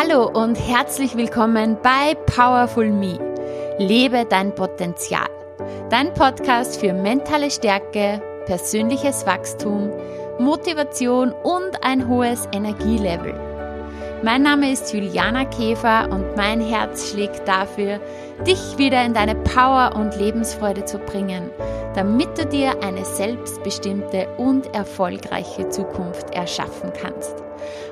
Hallo und herzlich willkommen bei Powerful Me. Lebe dein Potenzial. Dein Podcast für mentale Stärke, persönliches Wachstum, Motivation und ein hohes Energielevel. Mein Name ist Juliana Käfer und mein Herz schlägt dafür, dich wieder in deine Power und Lebensfreude zu bringen, damit du dir eine selbstbestimmte und erfolgreiche Zukunft erschaffen kannst.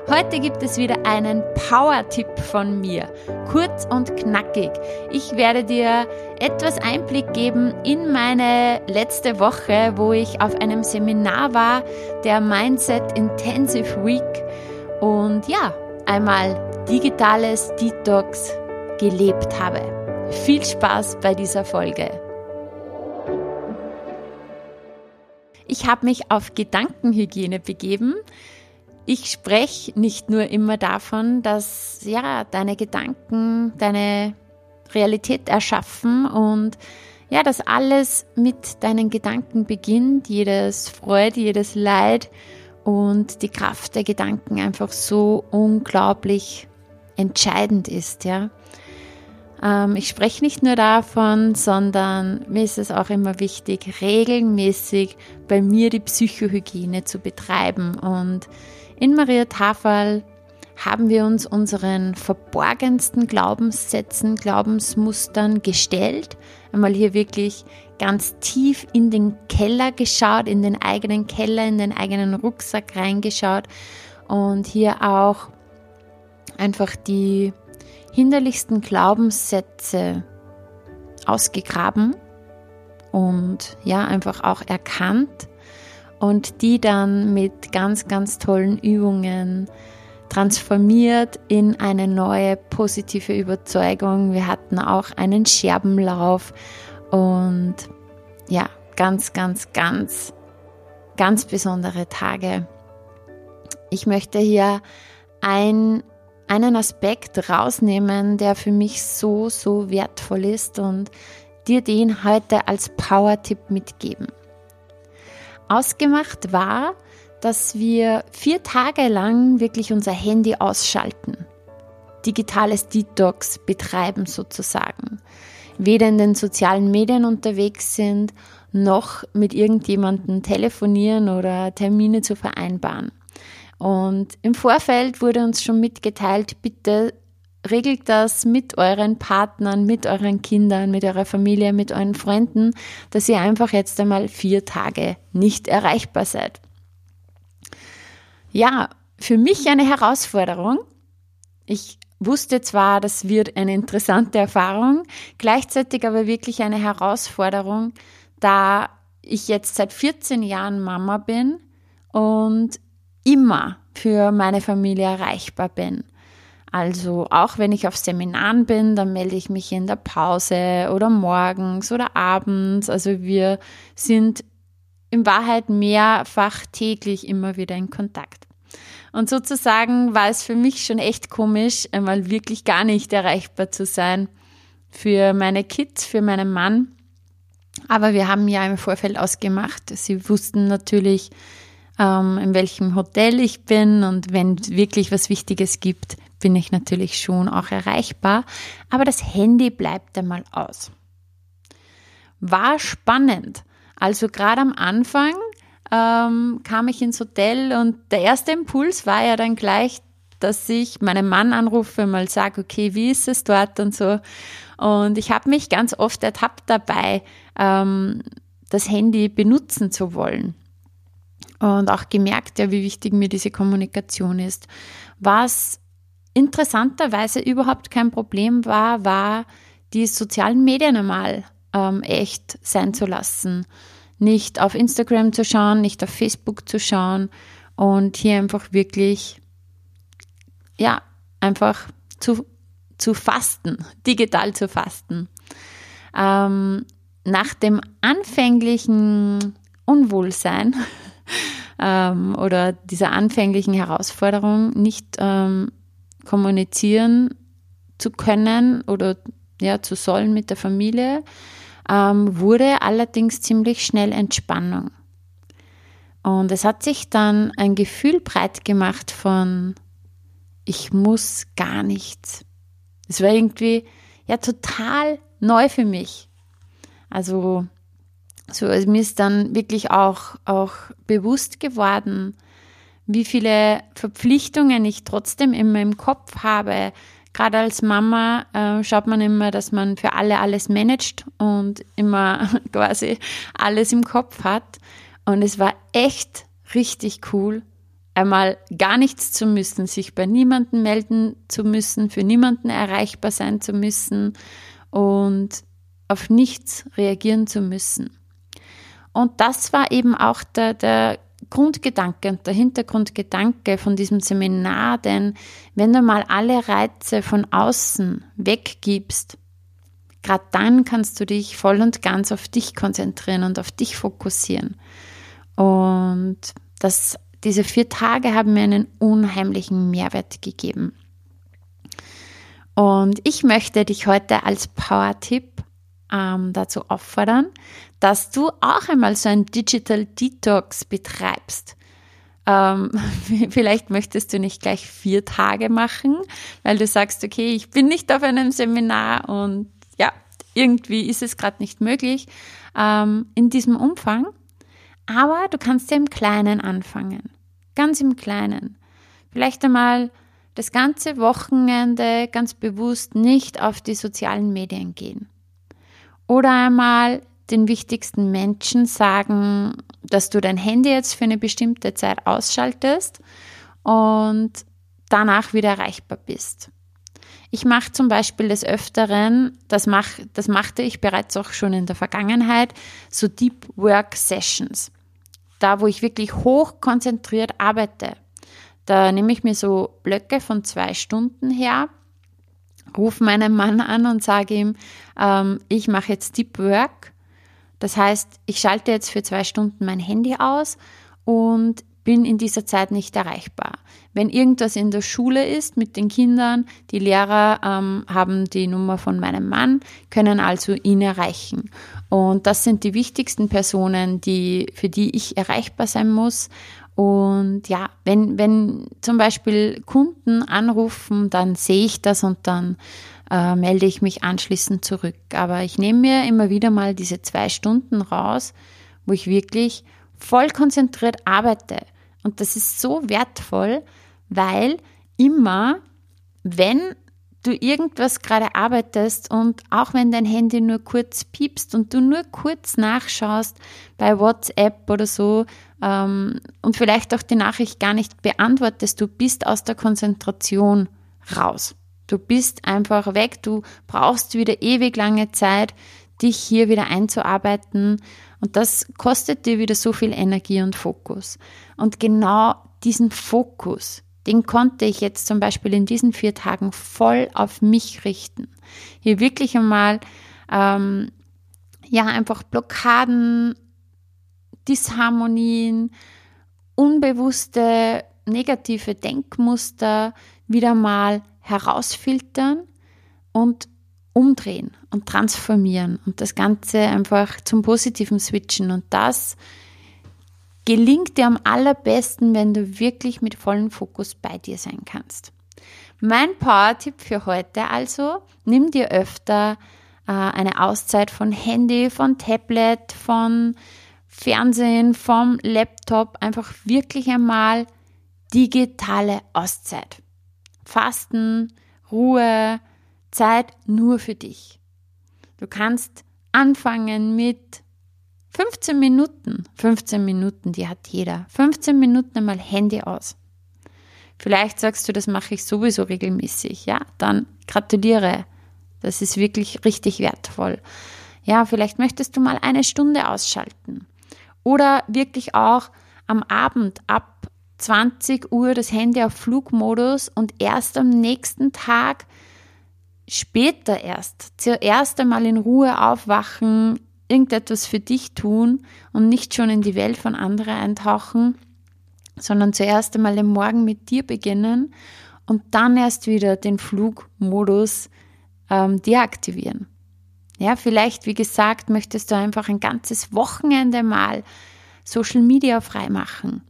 Heute gibt es wieder einen Power-Tipp von mir. Kurz und knackig. Ich werde dir etwas Einblick geben in meine letzte Woche, wo ich auf einem Seminar war, der Mindset Intensive Week. Und ja, einmal digitales Detox gelebt habe. Viel Spaß bei dieser Folge. Ich habe mich auf Gedankenhygiene begeben. Ich spreche nicht nur immer davon, dass ja deine Gedanken deine Realität erschaffen und ja, dass alles mit deinen Gedanken beginnt, jedes Freude, jedes Leid und die Kraft der Gedanken einfach so unglaublich entscheidend ist, ja. Ähm, ich spreche nicht nur davon, sondern mir ist es auch immer wichtig, regelmäßig bei mir die Psychohygiene zu betreiben. Und in Maria Tafel haben wir uns unseren verborgensten Glaubenssätzen, Glaubensmustern gestellt. Einmal hier wirklich ganz tief in den Keller geschaut, in den eigenen Keller, in den eigenen Rucksack reingeschaut und hier auch einfach die hinderlichsten Glaubenssätze ausgegraben und ja, einfach auch erkannt und die dann mit ganz, ganz tollen Übungen transformiert in eine neue positive Überzeugung. Wir hatten auch einen Scherbenlauf und ja, ganz, ganz, ganz, ganz besondere Tage. Ich möchte hier ein, einen Aspekt rausnehmen, der für mich so, so wertvoll ist und dir den heute als Power-Tipp mitgeben. Ausgemacht war, dass wir vier Tage lang wirklich unser Handy ausschalten, digitales Detox betreiben sozusagen, weder in den sozialen Medien unterwegs sind, noch mit irgendjemandem telefonieren oder Termine zu vereinbaren. Und im Vorfeld wurde uns schon mitgeteilt, bitte regelt das mit euren Partnern, mit euren Kindern, mit eurer Familie, mit euren Freunden, dass ihr einfach jetzt einmal vier Tage nicht erreichbar seid. Ja, für mich eine Herausforderung. Ich wusste zwar, das wird eine interessante Erfahrung, gleichzeitig aber wirklich eine Herausforderung, da ich jetzt seit 14 Jahren Mama bin und immer für meine Familie erreichbar bin. Also auch wenn ich auf Seminaren bin, dann melde ich mich in der Pause oder morgens oder abends. Also wir sind in Wahrheit mehrfach täglich immer wieder in Kontakt. Und sozusagen war es für mich schon echt komisch, einmal wirklich gar nicht erreichbar zu sein für meine Kids, für meinen Mann. Aber wir haben ja im Vorfeld ausgemacht. Sie wussten natürlich, ähm, in welchem Hotel ich bin und wenn wirklich was Wichtiges gibt, bin ich natürlich schon auch erreichbar. Aber das Handy bleibt einmal aus. War spannend. Also gerade am Anfang ähm, kam ich ins Hotel und der erste Impuls war ja dann gleich, dass ich meinen Mann anrufe, mal sage, okay, wie ist es dort und so. Und ich habe mich ganz oft ertappt dabei, ähm, das Handy benutzen zu wollen. Und auch gemerkt, ja, wie wichtig mir diese Kommunikation ist. Was interessanterweise überhaupt kein Problem war, war, die sozialen Medien einmal ähm, echt sein zu lassen nicht auf Instagram zu schauen, nicht auf Facebook zu schauen und hier einfach wirklich, ja, einfach zu, zu fasten, digital zu fasten. Ähm, nach dem anfänglichen Unwohlsein ähm, oder dieser anfänglichen Herausforderung nicht ähm, kommunizieren zu können oder ja, zu sollen mit der Familie, ähm, wurde allerdings ziemlich schnell Entspannung. Und es hat sich dann ein Gefühl breit gemacht von ich muss gar nichts. Es war irgendwie ja total neu für mich. Also, so, also mir ist dann wirklich auch, auch bewusst geworden, wie viele Verpflichtungen ich trotzdem immer im Kopf habe. Gerade als Mama äh, schaut man immer, dass man für alle alles managt und immer quasi alles im Kopf hat. Und es war echt richtig cool, einmal gar nichts zu müssen, sich bei niemandem melden zu müssen, für niemanden erreichbar sein zu müssen und auf nichts reagieren zu müssen. Und das war eben auch der, der Grundgedanke und der Hintergrundgedanke von diesem Seminar, denn wenn du mal alle Reize von außen weggibst, gerade dann kannst du dich voll und ganz auf dich konzentrieren und auf dich fokussieren. Und das, diese vier Tage haben mir einen unheimlichen Mehrwert gegeben. Und ich möchte dich heute als Power-Tipp ähm, dazu auffordern, dass du auch einmal so ein Digital Detox betreibst. Ähm, vielleicht möchtest du nicht gleich vier Tage machen, weil du sagst, okay, ich bin nicht auf einem Seminar und ja, irgendwie ist es gerade nicht möglich ähm, in diesem Umfang. Aber du kannst ja im Kleinen anfangen. Ganz im Kleinen. Vielleicht einmal das ganze Wochenende ganz bewusst nicht auf die sozialen Medien gehen. Oder einmal den wichtigsten Menschen sagen, dass du dein Handy jetzt für eine bestimmte Zeit ausschaltest und danach wieder erreichbar bist. Ich mache zum Beispiel des Öfteren, das, mach, das machte ich bereits auch schon in der Vergangenheit, so Deep Work Sessions. Da, wo ich wirklich hoch konzentriert arbeite. Da nehme ich mir so Blöcke von zwei Stunden her rufe meinen Mann an und sage ihm, ähm, ich mache jetzt Deep Work. Das heißt, ich schalte jetzt für zwei Stunden mein Handy aus und bin in dieser Zeit nicht erreichbar. Wenn irgendwas in der Schule ist mit den Kindern, die Lehrer ähm, haben die Nummer von meinem Mann, können also ihn erreichen. Und das sind die wichtigsten Personen, die, für die ich erreichbar sein muss. Und ja, wenn, wenn zum Beispiel Kunden anrufen, dann sehe ich das und dann äh, melde ich mich anschließend zurück. Aber ich nehme mir immer wieder mal diese zwei Stunden raus, wo ich wirklich voll konzentriert arbeite. Und das ist so wertvoll, weil immer, wenn du irgendwas gerade arbeitest und auch wenn dein Handy nur kurz piepst und du nur kurz nachschaust bei WhatsApp oder so ähm, und vielleicht auch die Nachricht gar nicht beantwortest, du bist aus der Konzentration raus. Du bist einfach weg, du brauchst wieder ewig lange Zeit, dich hier wieder einzuarbeiten und das kostet dir wieder so viel Energie und Fokus. Und genau diesen Fokus, den konnte ich jetzt zum Beispiel in diesen vier Tagen voll auf mich richten. Hier wirklich einmal, ähm, ja, einfach Blockaden, Disharmonien, unbewusste negative Denkmuster wieder mal herausfiltern und umdrehen und transformieren und das Ganze einfach zum Positiven switchen. Und das gelingt dir am allerbesten, wenn du wirklich mit vollem Fokus bei dir sein kannst. Mein Power-Tipp für heute also, nimm dir öfter äh, eine Auszeit von Handy, von Tablet, von Fernsehen, vom Laptop, einfach wirklich einmal digitale Auszeit. Fasten, Ruhe, Zeit nur für dich. Du kannst anfangen mit 15 Minuten, 15 Minuten, die hat jeder. 15 Minuten einmal Handy aus. Vielleicht sagst du, das mache ich sowieso regelmäßig. Ja, dann gratuliere. Das ist wirklich richtig wertvoll. Ja, vielleicht möchtest du mal eine Stunde ausschalten. Oder wirklich auch am Abend ab 20 Uhr das Handy auf Flugmodus und erst am nächsten Tag später erst, zuerst einmal in Ruhe aufwachen, irgendetwas für dich tun und nicht schon in die Welt von anderen eintauchen, sondern zuerst einmal den Morgen mit dir beginnen und dann erst wieder den Flugmodus ähm, deaktivieren. Ja, vielleicht, wie gesagt, möchtest du einfach ein ganzes Wochenende mal Social Media frei machen.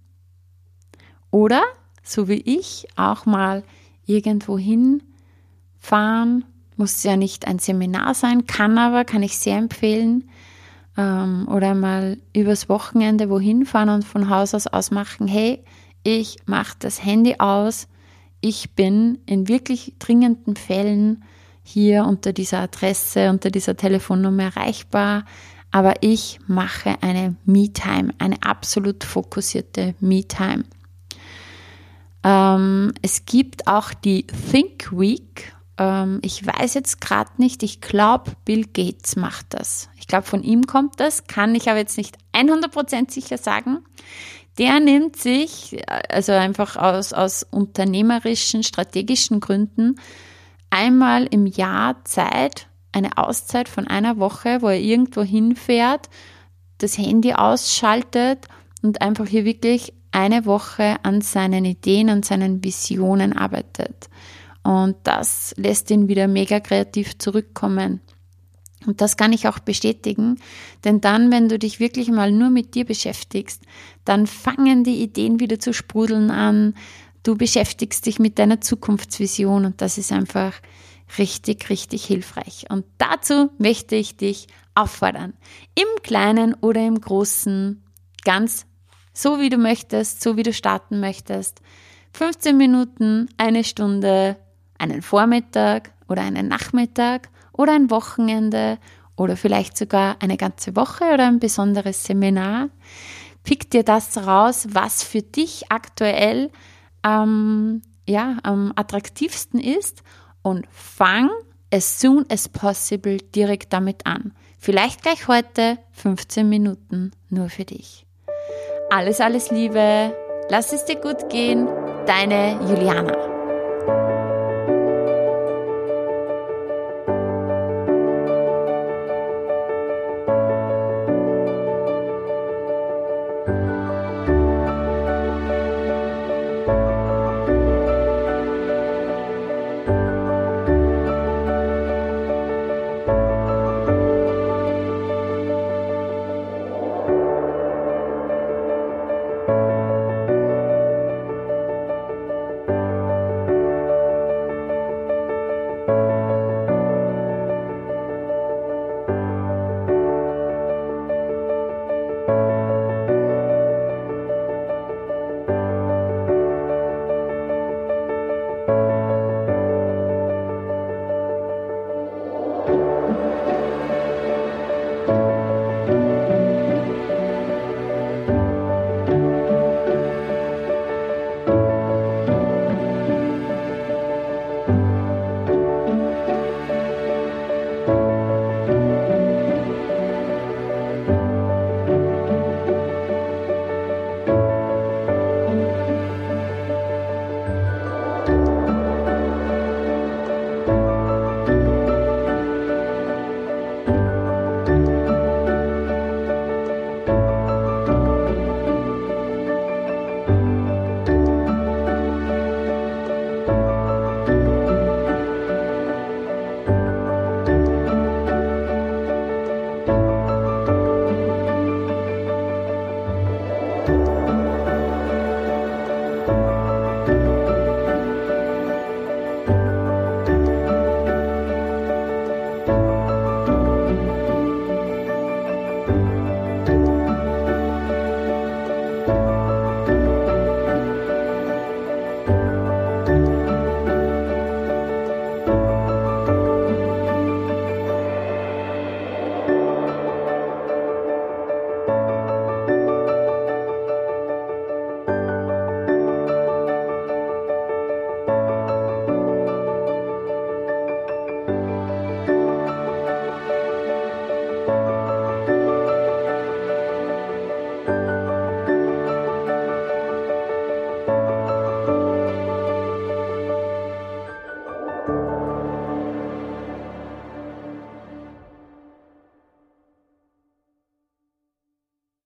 Oder, so wie ich, auch mal irgendwo hinfahren. Muss ja nicht ein Seminar sein, kann aber, kann ich sehr empfehlen. Ähm, oder mal übers Wochenende wohin fahren und von Haus aus ausmachen, hey, ich mache das Handy aus, ich bin in wirklich dringenden Fällen hier unter dieser Adresse, unter dieser Telefonnummer erreichbar, aber ich mache eine Me-Time, eine absolut fokussierte Me-Time. Ähm, es gibt auch die Think Week. Ähm, ich weiß jetzt gerade nicht, ich glaube, Bill Gates macht das. Ich glaube, von ihm kommt das, kann ich aber jetzt nicht 100% sicher sagen. Der nimmt sich, also einfach aus, aus unternehmerischen, strategischen Gründen, einmal im Jahr Zeit, eine Auszeit von einer Woche, wo er irgendwo hinfährt, das Handy ausschaltet und einfach hier wirklich eine Woche an seinen Ideen, an seinen Visionen arbeitet. Und das lässt ihn wieder mega kreativ zurückkommen. Und das kann ich auch bestätigen, denn dann, wenn du dich wirklich mal nur mit dir beschäftigst, dann fangen die Ideen wieder zu sprudeln an. Du beschäftigst dich mit deiner Zukunftsvision und das ist einfach richtig, richtig hilfreich. Und dazu möchte ich dich auffordern, im Kleinen oder im Großen, ganz so wie du möchtest, so wie du starten möchtest. 15 Minuten, eine Stunde, einen Vormittag oder einen Nachmittag oder ein Wochenende oder vielleicht sogar eine ganze Woche oder ein besonderes Seminar. Pick dir das raus, was für dich aktuell ähm, ja, am attraktivsten ist und fang as soon as possible direkt damit an. Vielleicht gleich heute 15 Minuten nur für dich. Alles, alles Liebe. Lass es dir gut gehen. Deine Juliana.